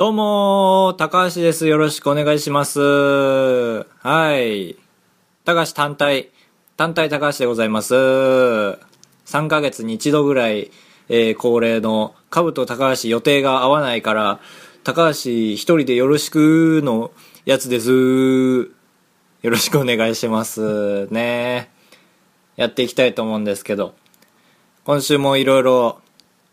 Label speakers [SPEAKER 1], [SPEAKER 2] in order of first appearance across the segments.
[SPEAKER 1] どうも、高橋です。よろしくお願いします。はい。高橋単体、単体高橋でございます。3ヶ月に一度ぐらい、えー恒例の、カブと高橋予定が合わないから、高橋一人でよろしくのやつです。よろしくお願いします。ねやっていきたいと思うんですけど、今週もいろいろ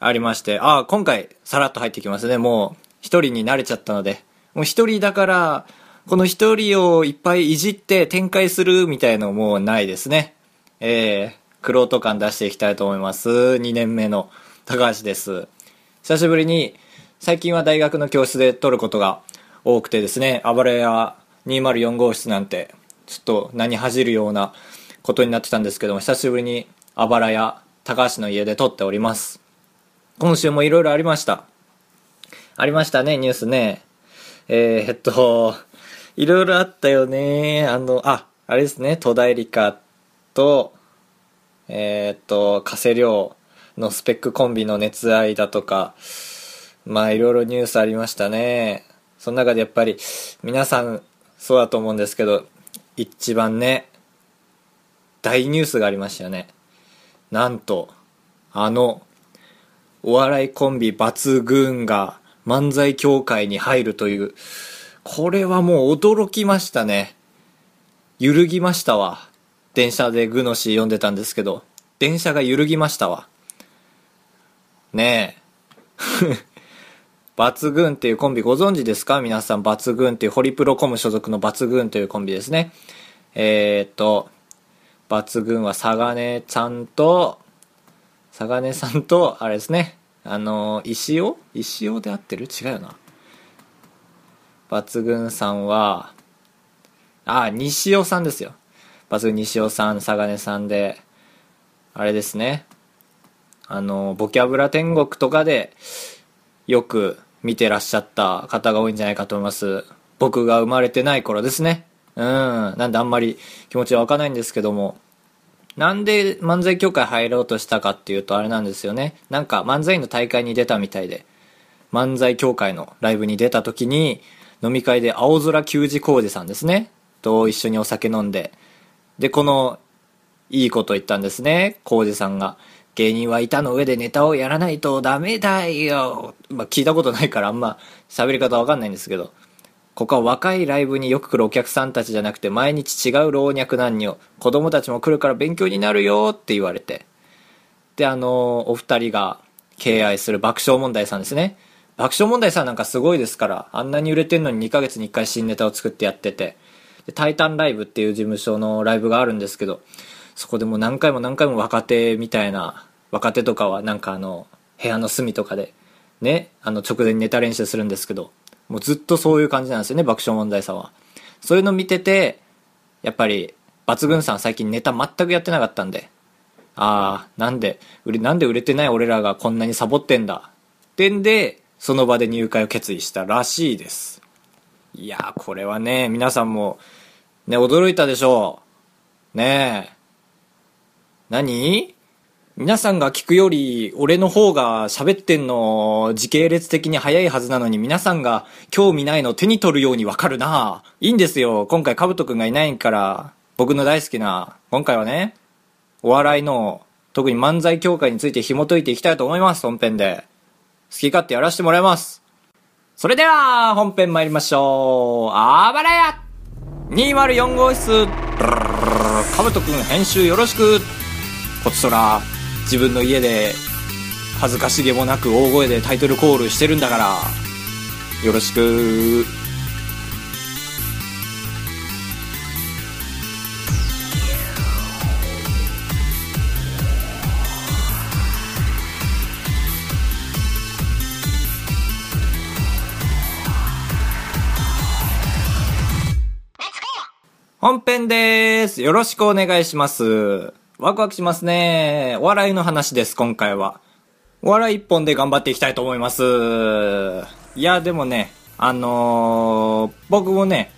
[SPEAKER 1] ありまして、あ、今回さらっと入ってきますね。もう一人に慣れちゃったので。もう一人だから、この一人をいっぱいいじって展開するみたいのもうないですね。えー、クロート感出していきたいと思います。2年目の高橋です。久しぶりに、最近は大学の教室で撮ることが多くてですね、暴れ屋204号室なんて、ちょっと何恥じるようなことになってたんですけども、久しぶりにあばら屋高橋の家で撮っております。今週もいろいろありました。ありましたね、ニュースね。えー、えっと、いろいろあったよね。あの、あ、あれですね、戸田恵梨香と、えーっと、加瀬亮のスペックコンビの熱愛だとか、まあいろいろニュースありましたね。その中でやっぱり、皆さんそうだと思うんですけど、一番ね、大ニュースがありましたよね。なんと、あの、お笑いコンビ抜群が漫才協会に入るという、これはもう驚きましたね。揺るぎましたわ。電車でグノシー読んでたんですけど、電車が揺るぎましたわ。ねえ。抜群っていうコンビご存知ですか？皆さん抜群っていうホリプロコム所属の抜群というコンビですね。えー、っと、抜群はサガネさんと、サガネさんと、あれですね、あの、石尾？石尾で合ってる？違うよな。抜群さんは、あ、西尾さんですよ。抜群西尾さん、サガネさんで、あれですね。あの、ボキャブラ天国とかで、よく見てらっしゃった方が多いんじゃないかと思います。僕が生まれてない頃ですね。うん。なんであんまり気持ちは湧かないんですけども。なんで漫才協会入ろうとしたかっていうとあれなんですよね。なんか漫才の大会に出たみたいで、漫才協会のライブに出た時に、飲み会で青空球児浩二さんですね。と一緒にお酒飲んで。で、この、いいこと言ったんですね。浩二さんが。芸人は板の上でネタをやらないとダメだよ。まあ聞いたことないからあんま喋り方わかんないんですけど。ここは若いライブによく来るお客さんたちじゃなくて毎日違う老若男女子供たちも来るから勉強になるよって言われて。であのお二人が敬愛する爆笑問題さんですね。爆笑問題さんなんかすごいですからあんなに売れてんのに2ヶ月に1回新ネタを作ってやってて。でタイタンライブっていう事務所のライブがあるんですけどそこでもう何回も何回も若手みたいな若手とかはなんかあの部屋の隅とかでねあの直前にネタ練習するんですけどもうずっとそういう感じなんですよね爆笑問題さんは。そういうの見ててやっぱり抜群さん最近ネタ全くやってなかったんで。ああなんで売れなんで売れてない俺らがこんなにサボってんだ。ってんでその場で入会を決意したらしいです。いやこれはね皆さんもね驚いたでしょう。ねえ。何？皆さんが聞くより俺の方が喋ってんの時系列的に早いはずなのに皆さんが興味ないの手に取るようにわかるな。いいんですよ。今回カブトくんがいないから僕の大好きな今回はねお笑いの特に漫才協会について紐解いていきたいと思います本編で。好き勝手やらせてもらいます。それでは本編参りましょう。あばらや !204 号室。カブトくん編集よろしく。こちとら。自分の家で恥ずかしげもなく大声でタイトルコールしてるんだから。よろしく。本編です。よろしくお願いします。ワクワクしますね。お笑いの話です、今回は。お笑い一本で頑張っていきたいと思います。いや、でもね、あのー僕もね、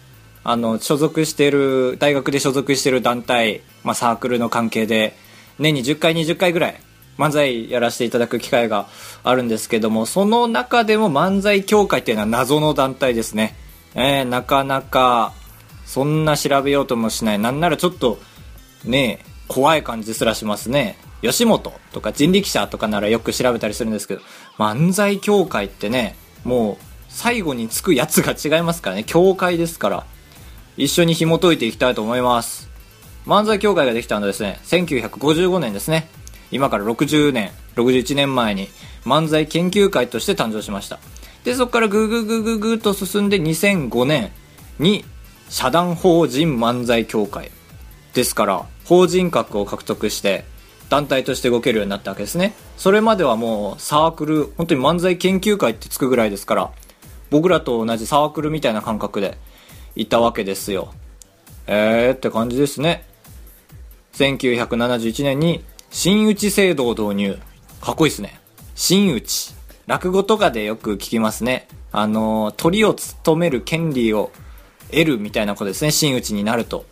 [SPEAKER 1] あの、所属してる、大学で所属してる団体、まあサークルの関係で、年に10回、20回ぐらい、漫才やらせていただく機会があるんですけどもその中でも漫才協会っていうのは謎の団体ですね、えー、なかなかそんな調べようともしないなんならちょっとね怖い感じすらしますね。吉本とか人力車とかならよく調べたりするんですけど漫才協会ってねもう最後につくやつが違いますからね。協会ですから。一緒に紐解いていきたいと思います。漫才協会ができたのはですね1955年ですね。今から60年61年前に漫才研究会として誕生しました。でそこからグーグーグーグーグーと進んで2005年に社団法人漫才協会ですから法人格を獲得して団体として動けるようになったわけですね。それまではもうサークル本当に漫才研究会ってつくぐらいですから僕らと同じサークルみたいな感覚でいたわけですよ。えーって感じですね。1971年に真打制度を導入。かっこいいですね。真打落語とかでよく聞きますね。あの鳥を務める権利を得るみたいなことですね真打ちになると。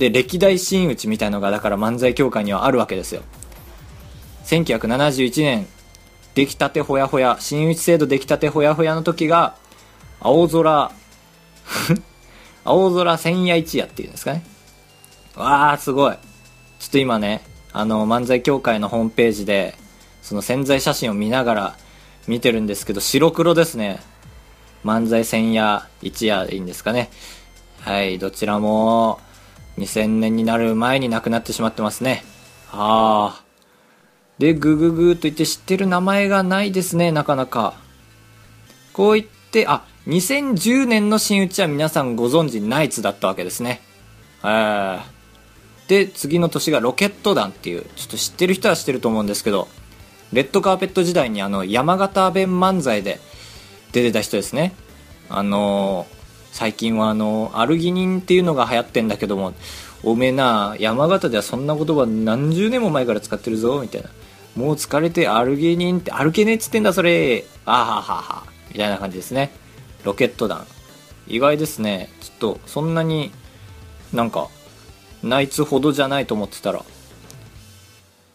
[SPEAKER 1] で歴代真打ちみたいのがだから漫才協会にはあるわけですよ。1971年出来たてほやほや真打ち制度出来たてほやほやの時が青空 青空千夜一夜っていうんですかね。わあすごい。ちょっと今ねあの漫才協会のホームページでその潜在写真を見ながら見てるんですけど白黒ですね。漫才千夜一夜でいいんですかね。はいどちらも。2000年になる前に亡くなってしまってますね。ああ。でグググーと言って知ってる名前がないですねなかなか。こう言ってあ2010年の真打ちは皆さんご存知ナイツだったわけですね。え。で次の年がロケット団っていうちょっと知ってる人は知ってると思うんですけどレッドカーペット時代にあの山形弁漫才で出てた人ですね。あのー、最近はあのアルギニンっていうのが流行ってんだけどもおめえな山形ではそんな言葉何十年も前から使ってるぞみたいな。もう疲れてアルギニンって歩けねえっつってんだそれ。あははは。みたいな感じですね。ロケット弾。意外ですね。ちょっとそんなになんかナイツほどじゃないと思ってたら。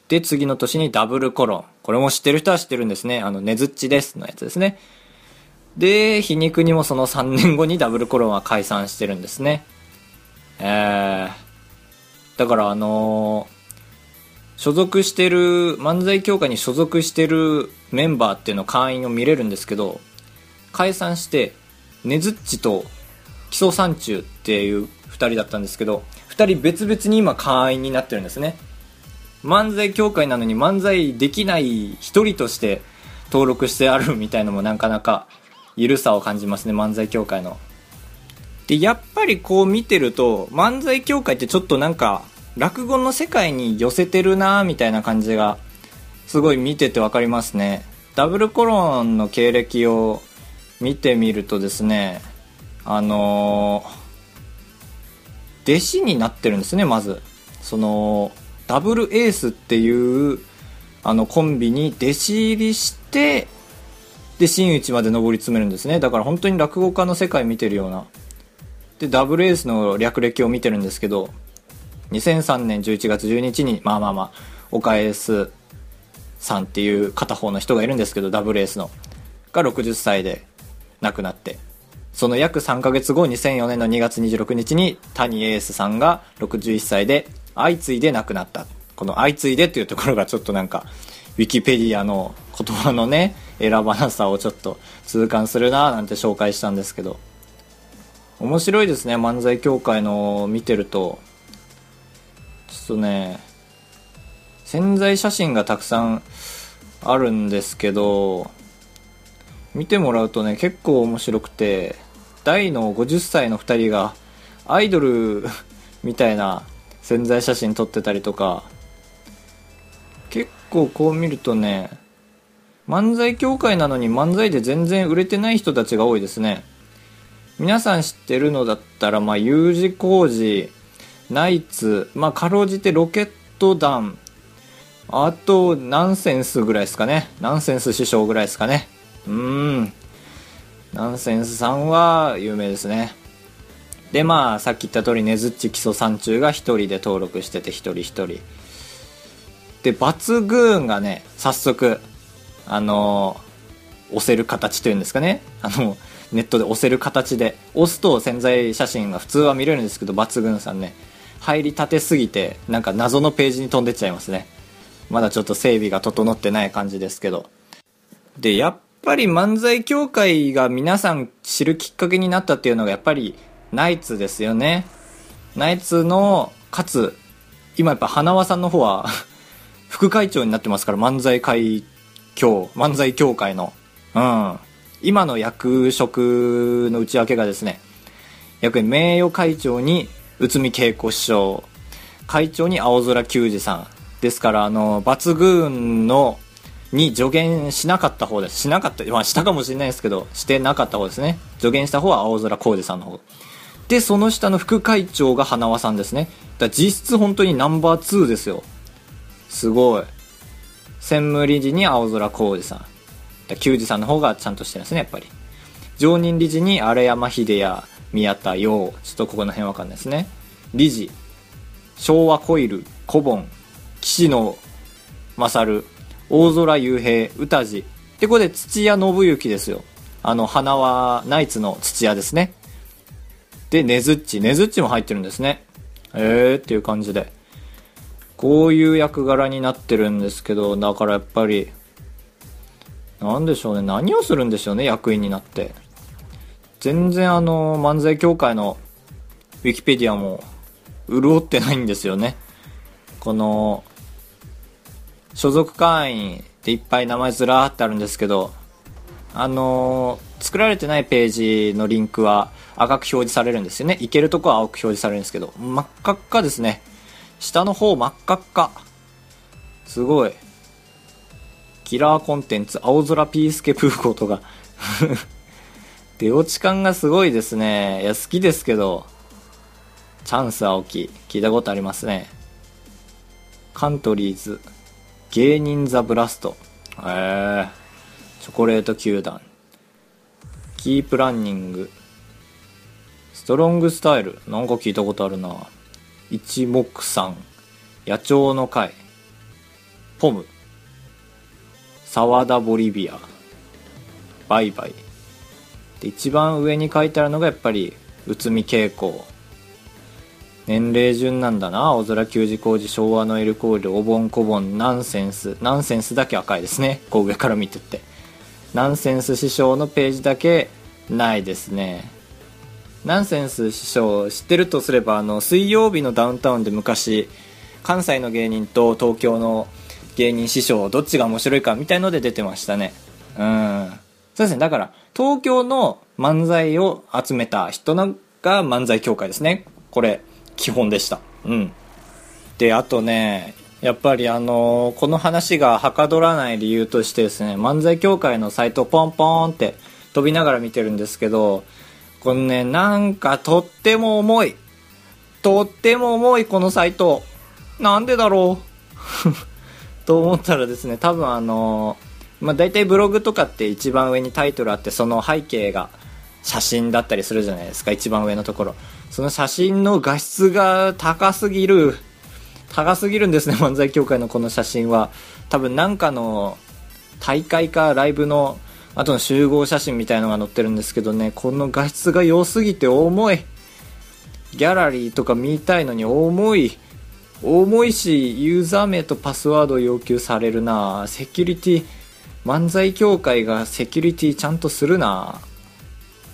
[SPEAKER 1] で次の年にダブルコロン。これも知ってる人は知ってるんですね。あのねずっちです。のやつですね。で皮肉にもその3年後にダブルコロンは解散してるんですね。えー、だからあのー、所属してる漫才協会に所属してるメンバーっていうの会員を見れるんですけど解散してねずっちと木曽山中っていう2人だったんですけど2人別々に今会員になってるんですね。漫才協会なのに漫才できない1人として登録してあるみたいのもなかなか緩さを感じますね漫才協会の。でやっぱりこう見てると漫才協会ってちょっとなんか落語の世界に寄せてるなみたいな感じがすごい見てて分かりますね。ダブルコロンの経歴を見てみるとですねあのー、弟子になってるんですねまず。そのダブルエースっていうあのコンビに弟子入りしてで真打ちまで上り詰めるんですね。だから本当に落語家の世界見てるような。でダブルエースの略歴を見てるんですけど2003年11月12日にまあまあまあ岡エースさんっていう片方の人がいるんですけどダブルエースの。が60歳で亡くなって。その約3ヶ月後2004年の2月26日に谷エースさんが61歳で相次いで亡くなった。この相次いでっていうところがちょっとなんかウィキペディアの言葉のね選ばなさをちょっと痛感するなぁなんて紹介したんですけど。面白いですね漫才協会の見てると。ちょっとね潜在写真がたくさんあるんですけど見てもらうとね結構面白くて大の50歳の2人がアイドルみたいな潜在写真撮ってたりとか構こう見るとね漫才協会なのに漫才で全然売れてない人たちが多いですね。皆さん知ってるのだったらまあ U 字工事ナイツまあかろうじてロケット団あとナンセンスぐらいですかね。ナンセンス師匠ぐらいですかね。うん。ナンセンスさんは有名ですね。でまあさっき言った通りねずっち基礎山中が1人で登録してて1人1人。でバツグーンがね早速あの押せる形というんですかね。あのネットで押せる形で。押すと潜在写真が普通は見れるんですけどバツグーンさんね。入りたてすぎてなんか謎のページに飛んでっちゃいますね。まだちょっと整備が整ってない感じですけど。でやっぱり漫才協会が皆さん知るきっかけになったっていうのがやっぱりナイツですよね。ナイツのかつ今やっぱ花輪さんの方は副会長になってますから漫才会協漫才協会の。うん。今の役職の内訳がですね役員名誉会長に内海恵子師匠。会長に青空球児さん。ですからあの抜群のに助言しなかった方です。しなかったまあしたかもしれないですけどしてなかった方ですね。助言した方は青空浩二さんの方。でその下の副会長が花輪さんですね。だ実質本当にナンバー2ですよ。すごい。専務理事に青空浩二さん。だ球児さんの方がちゃんとしてるんですねやっぱり。常任理事に荒山秀也宮田陽ちょっとここの辺わかんないですね。理事。昭和コイル小盆。岸野勝大空雄平歌地でこれで土屋信之ですよ。あの花輪ナイツの土屋ですね。でねずっち。ねずっちも入ってるんですね。えーっていう感じで。こういう役柄になってるんですけどだからやっぱりなんでしょうね。何をするんでしょうね役員になって。全然あの漫才協会のウィキペディアも潤ってないんですよね。この所属会員でいっぱい名前ずらーってあるんですけどあの、作られてないページのリンクは赤く表示されるんですよね。いけるとこは青く表示されるんですけど真っ赤っかですね。下の方真っ赤っか。すごい。キラーコンテンツ青空ピースケプーコとか出落ち感がすごいですね。いや好きですけど。チャンス青木聞いたことありますね。カントリーズ芸人ザブラスト。へえチョコレート球団。キープランニング。ストロングスタイル。なんか聞いたことあるな。一目散。野鳥の会。ポム。沢田ボリビア。バイバイ。で一番上に書いてあるのがやっぱり内海傾向年齢順なんだな。青空球児工事昭和のエルコールお盆こぼんナンセンス。ナンセンスだけ赤いですね。こう上から見てって。ナンセンス師匠のページだけないですね。ナンセンス師匠知ってるとすればあの水曜日のダウンタウンで昔関西の芸人と東京の芸人師匠どっちが面白いかみたいので出てましたね。うん。そうですね。だから東京の漫才を集めた人が漫才協会ですね。これ基本でした。うん。であとねやっぱりあのこの話がはかどらない理由としてですね漫才協会のサイトをポンポンって飛びながら見てるんですけどこのねなんかとっても重い。とっても重いこのサイト。なんでだろう？と思ったらですね多分あのまあ大体ブログとかって一番上にタイトルあってその背景が写真だったりするじゃないですか一番上のところ。その写真の画質が高すぎる。高すぎるんですね 漫才協会のこの写真は。多分なんかの大会かライブの後の集合写真みたいのが載ってるんですけどねこの画質が良すぎて重い。ギャラリーとか見たいのに重い。重いしユーザー名とパスワードを要求されるな。セキュリティ漫才協会がセキュリティちゃんとするな。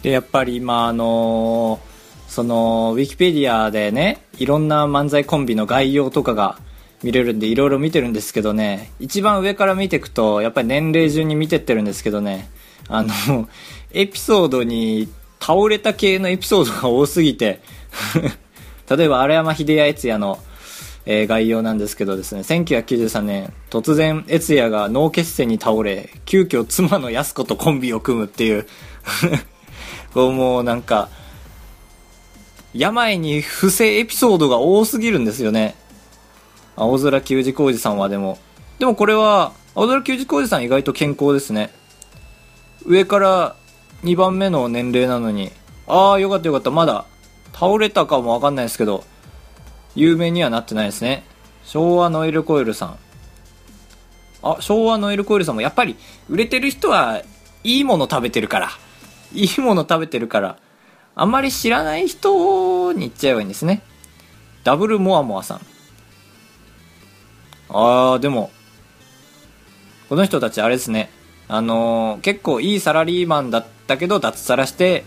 [SPEAKER 1] でやっぱり今あのー、そのウィキペディアでねいろんな漫才コンビの概要とかが見れるんでいろいろ見てるんですけどね一番上から見ていくとやっぱり年齢順に見てってるんですけどねあのエピソードに倒れた系のエピソードが多すぎて 例えば荒山秀也悦也の、えー、概要なんですけどですね1993年突然悦也が脳血栓に倒れ急遽妻の安子とコンビを組むっていう こうもうなんか、病に伏せエピソードが多すぎるんですよね。青空球児工事さんはでも。でもこれは、青空球児工事さん意外と健康ですね。上から2番目の年齢なのに、ああ、よかったよかった。まだ倒れたかもわかんないですけど、有名にはなってないですね。昭和ノイルコイルさん。あ昭和のエルコイルさんもやっぱり売れてる人はいいもの食べてるからいいもの食べてるからあんまり知らない人に言っちゃえばいいんですねダブルモアモアさんあーでもこの人たちあれですね。あのー結構いいサラリーマンだったけど脱サラして、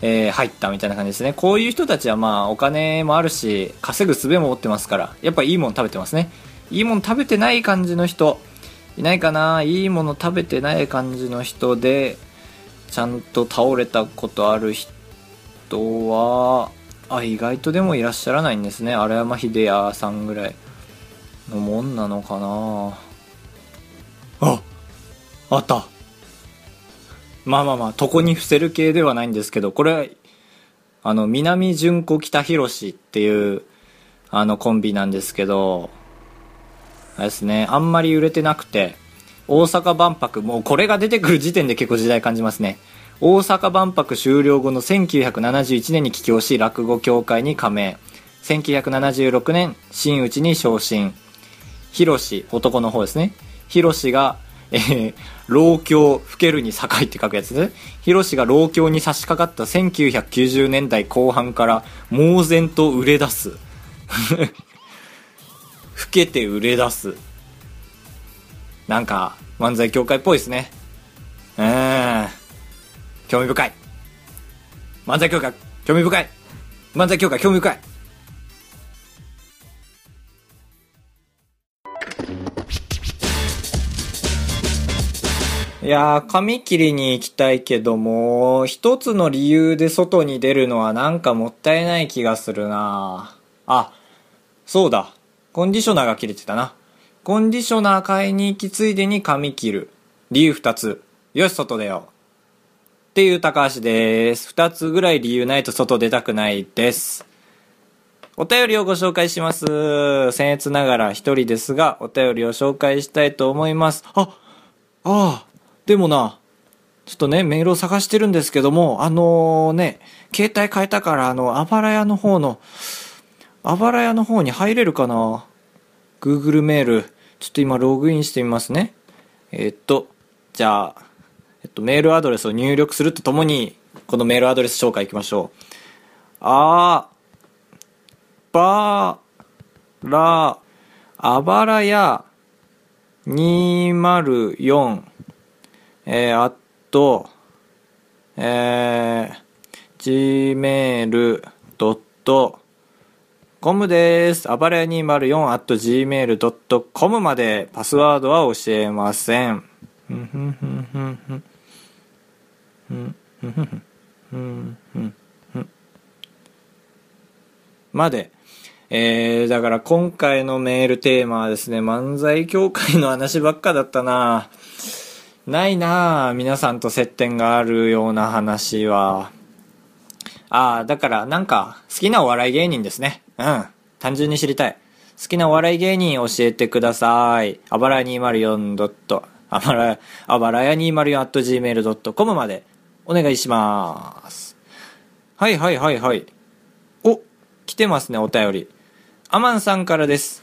[SPEAKER 1] えー入ったみたいな感じですね。こういう人たちはまあお金もあるし稼ぐ術も持ってますからやっぱいいもの食べてますね。いいもの食べてない感じの人いないかな。いいもの食べてない感じの人でちゃんと倒れたことある人はあ意外とでもいらっしゃらないんですね。荒山秀也さんぐらい。のもんなのかな？ああった。まあまあまあ床に伏せる系ではないんですけどこれあの南純子北広っていうあのコンビなんですけどあれですねあんまり売れてなくて大阪万博もうこれが出てくる時点で結構時代感じますね。大阪万博終了後の1971年に帰郷し落語協会に加盟。1976年真打ちに昇進広し男の方ですね。広しが、えー老境老けるに境って書くやつですね。広しが老境に差し掛かった1990年代後半から猛然と売れ出す。老けて売れ出す。なんか漫才協会っぽいですね。うん。興味深い。漫才協会興味深い。漫才協会興味深い。やー、髪切りに行きたいけども、一つの理由で外に出るのはなんかもったいない気がするなあ、そうだ。コンディショナーが切れてたな。コンディショナー買いに行きついでに髪切る。理由二つ。よし、外出よう。っていう高橋です。二つぐらい理由ないと外出たくないです。お便りをご紹介します。僭越ながら一人ですが、お便りを紹介したいと思います。あ、ああ、でもな、ちょっとね、メールを探してるんですけども、あのね、携帯変えたから、あの、あばら屋の方の、あばら屋の方に入れるかな ?Google メール。ちょっと今ログインしてみますね。えっと、じゃあ、えっと、メールアドレスを入力するとともに、このメールアドレス紹介いきましょう。あばら、あばらや204、えー、あと、えー、gmail.com です。あばれ 204.gmail.com までパスワードは教えません。まで。えー、だから今回のメールテーマはですね、漫才協会の話ばっかだったなぁ。ないな皆さんと接点があるような話は。ああ、だからなんか好きなお笑い芸人ですね。うん。単純に知りたい。好きなお笑い芸人教えてください。あばらや 204. あばら、あばらや 204.gmail.com までお願いします。はいはいはいはい。お、来てますね、お便り。アマンさんからです。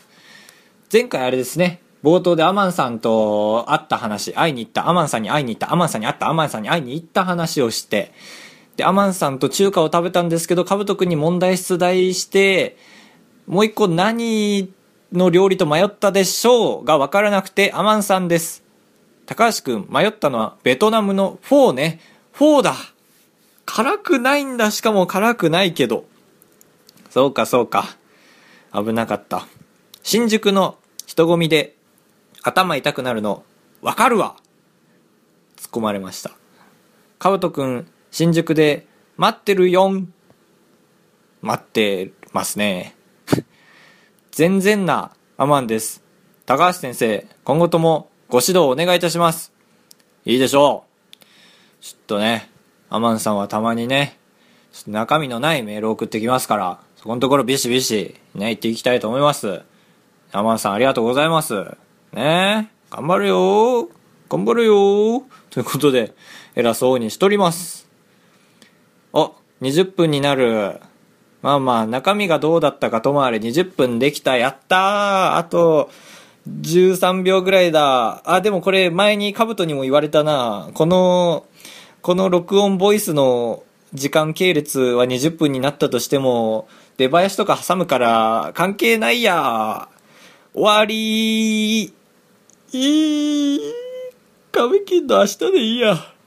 [SPEAKER 1] 前回あれですね、冒頭でアマンさんと会った話、会いに行った、アマンさんに会いに行った、アマンさんに会った、アマンさんに会いに行った話をして、で、アマンさんと中華を食べたんですけど、かぶとくんに問題出題して、もう一個何の料理と迷ったでしょうがわからなくて、アマンさんです。高橋くん、迷ったのはベトナムのフォーね。フォーだ辛くないんだ、しかも辛くないけど。そうか、そうか。危なかった。新宿の人混みで頭痛くなるの、わかるわ突っ込まれました。かぶとくん、新宿で待ってるよん。待ってますね。全然なアマンです。高橋先生、今後ともご指導をお願いいたします。いいでしょう。ちょっとね、アマンさんはたまにね、中身のないメールを送ってきますから、そこのところビシビシね、言っていきたいと思います。アマンさんありがとうございます。ね頑張るよ頑張るよということで、偉そうにしとります。お、20分になる。まあまあ、中身がどうだったかともあれ20分できた。やったーあと、13秒ぐらいだ。あ、でもこれ前にカブトにも言われたな。この、この録音ボイスの時間系列は20分になったとしても、出囃子とか挟むから関係ないや。終わりー。いい。髪切んの明日でいいや。